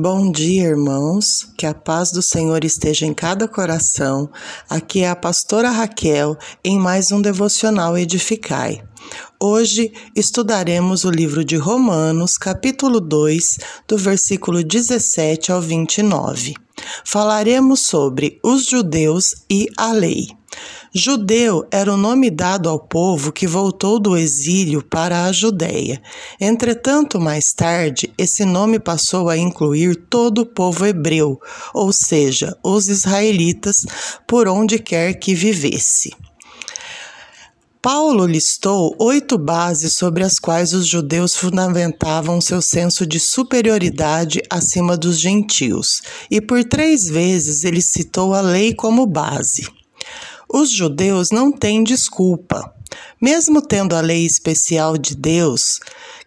Bom dia, irmãos. Que a paz do Senhor esteja em cada coração. Aqui é a pastora Raquel em mais um devocional Edificai. Hoje estudaremos o livro de Romanos, capítulo 2, do versículo 17 ao 29. Falaremos sobre os judeus e a lei. Judeu era o nome dado ao povo que voltou do exílio para a Judéia. Entretanto, mais tarde, esse nome passou a incluir todo o povo hebreu, ou seja, os israelitas, por onde quer que vivesse. Paulo listou oito bases sobre as quais os judeus fundamentavam seu senso de superioridade acima dos gentios, e por três vezes ele citou a lei como base. Os judeus não têm desculpa. Mesmo tendo a lei especial de Deus,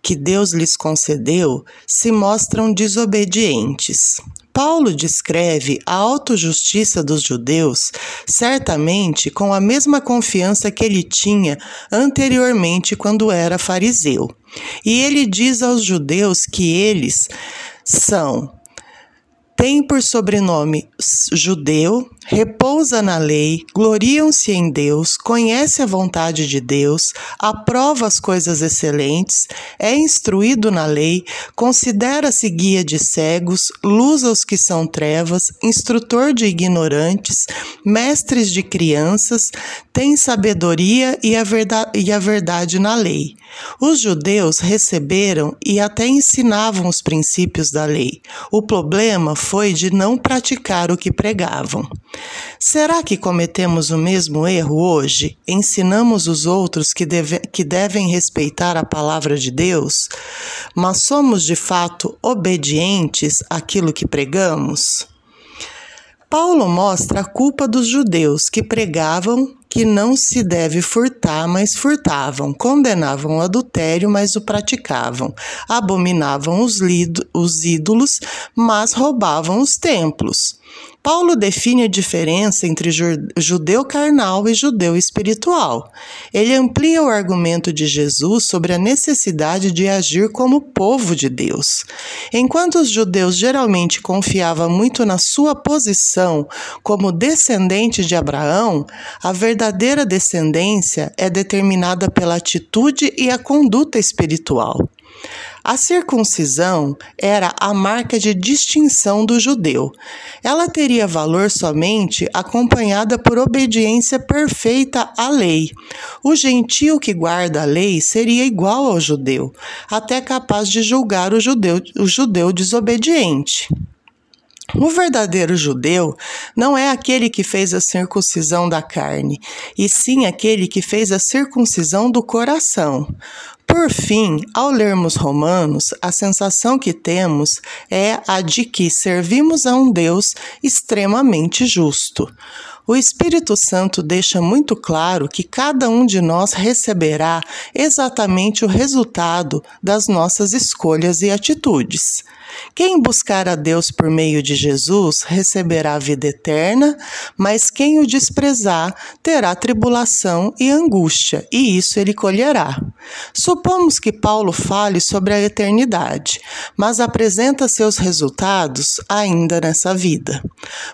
que Deus lhes concedeu, se mostram desobedientes. Paulo descreve a autojustiça dos judeus, certamente com a mesma confiança que ele tinha anteriormente quando era fariseu. E ele diz aos judeus que eles são tem por sobrenome judeu, repousa na lei, gloriam-se em Deus, conhece a vontade de Deus, aprova as coisas excelentes, é instruído na lei, considera-se guia de cegos, luz aos que são trevas, instrutor de ignorantes, mestres de crianças, tem sabedoria e a verdade, e a verdade na lei. Os judeus receberam e até ensinavam os princípios da lei. O problema foi de não praticar o que pregavam. Será que cometemos o mesmo erro hoje? Ensinamos os outros que, deve, que devem respeitar a palavra de Deus, mas somos de fato obedientes àquilo que pregamos? Paulo mostra a culpa dos judeus que pregavam que não se deve furtar, mas furtavam, condenavam o adultério, mas o praticavam, abominavam os, os ídolos, mas roubavam os templos. Paulo define a diferença entre judeu carnal e judeu espiritual. Ele amplia o argumento de Jesus sobre a necessidade de agir como povo de Deus. Enquanto os judeus geralmente confiavam muito na sua posição como descendente de Abraão, a verdadeira descendência é determinada pela atitude e a conduta espiritual. A circuncisão era a marca de distinção do judeu. Ela teria valor somente acompanhada por obediência perfeita à lei. O gentio que guarda a lei seria igual ao judeu, até capaz de julgar o judeu, o judeu desobediente. O verdadeiro judeu não é aquele que fez a circuncisão da carne, e sim aquele que fez a circuncisão do coração. Por fim, ao lermos Romanos, a sensação que temos é a de que servimos a um Deus extremamente justo. O Espírito Santo deixa muito claro que cada um de nós receberá exatamente o resultado das nossas escolhas e atitudes. Quem buscar a Deus por meio de Jesus receberá a vida eterna, mas quem o desprezar terá tribulação e angústia, e isso ele colherá. Supomos que Paulo fale sobre a eternidade, mas apresenta seus resultados ainda nessa vida.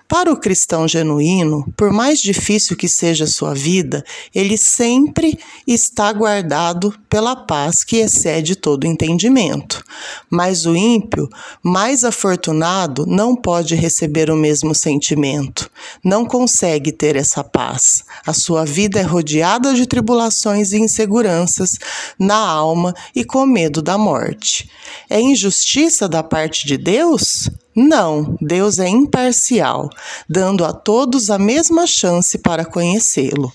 Para o cristão genuíno, por mais difícil que seja sua vida, ele sempre está guardado pela paz que excede todo entendimento. Mas o ímpio mais afortunado não pode receber o mesmo sentimento, não consegue ter essa paz. A sua vida é rodeada de tribulações e inseguranças na alma e com medo da morte. É injustiça da parte de Deus? Não, Deus é imparcial, dando a todos a mesma chance para conhecê-lo.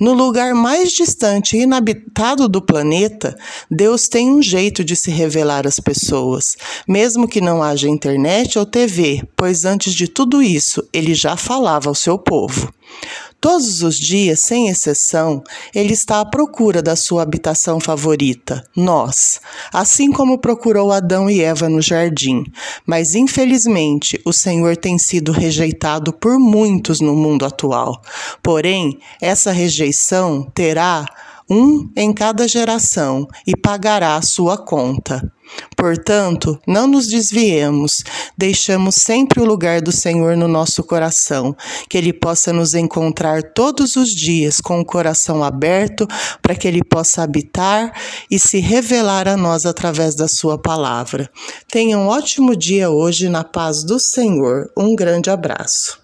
No lugar mais distante e inabitado do planeta, Deus tem um jeito de se revelar às pessoas, mesmo que não haja internet ou TV, pois antes de tudo isso, ele já falava ao seu povo. Todos os dias, sem exceção, ele está à procura da sua habitação favorita, nós, assim como procurou Adão e Eva no jardim. Mas infelizmente, o Senhor tem sido rejeitado por muitos no mundo atual. Porém, essa rejeição terá um em cada geração e pagará a sua conta. Portanto, não nos desviemos, deixamos sempre o lugar do Senhor no nosso coração, que Ele possa nos encontrar todos os dias com o coração aberto, para que Ele possa habitar e se revelar a nós através da Sua palavra. Tenha um ótimo dia hoje na paz do Senhor. Um grande abraço.